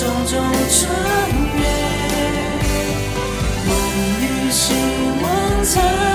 种种穿越，梦与希望残。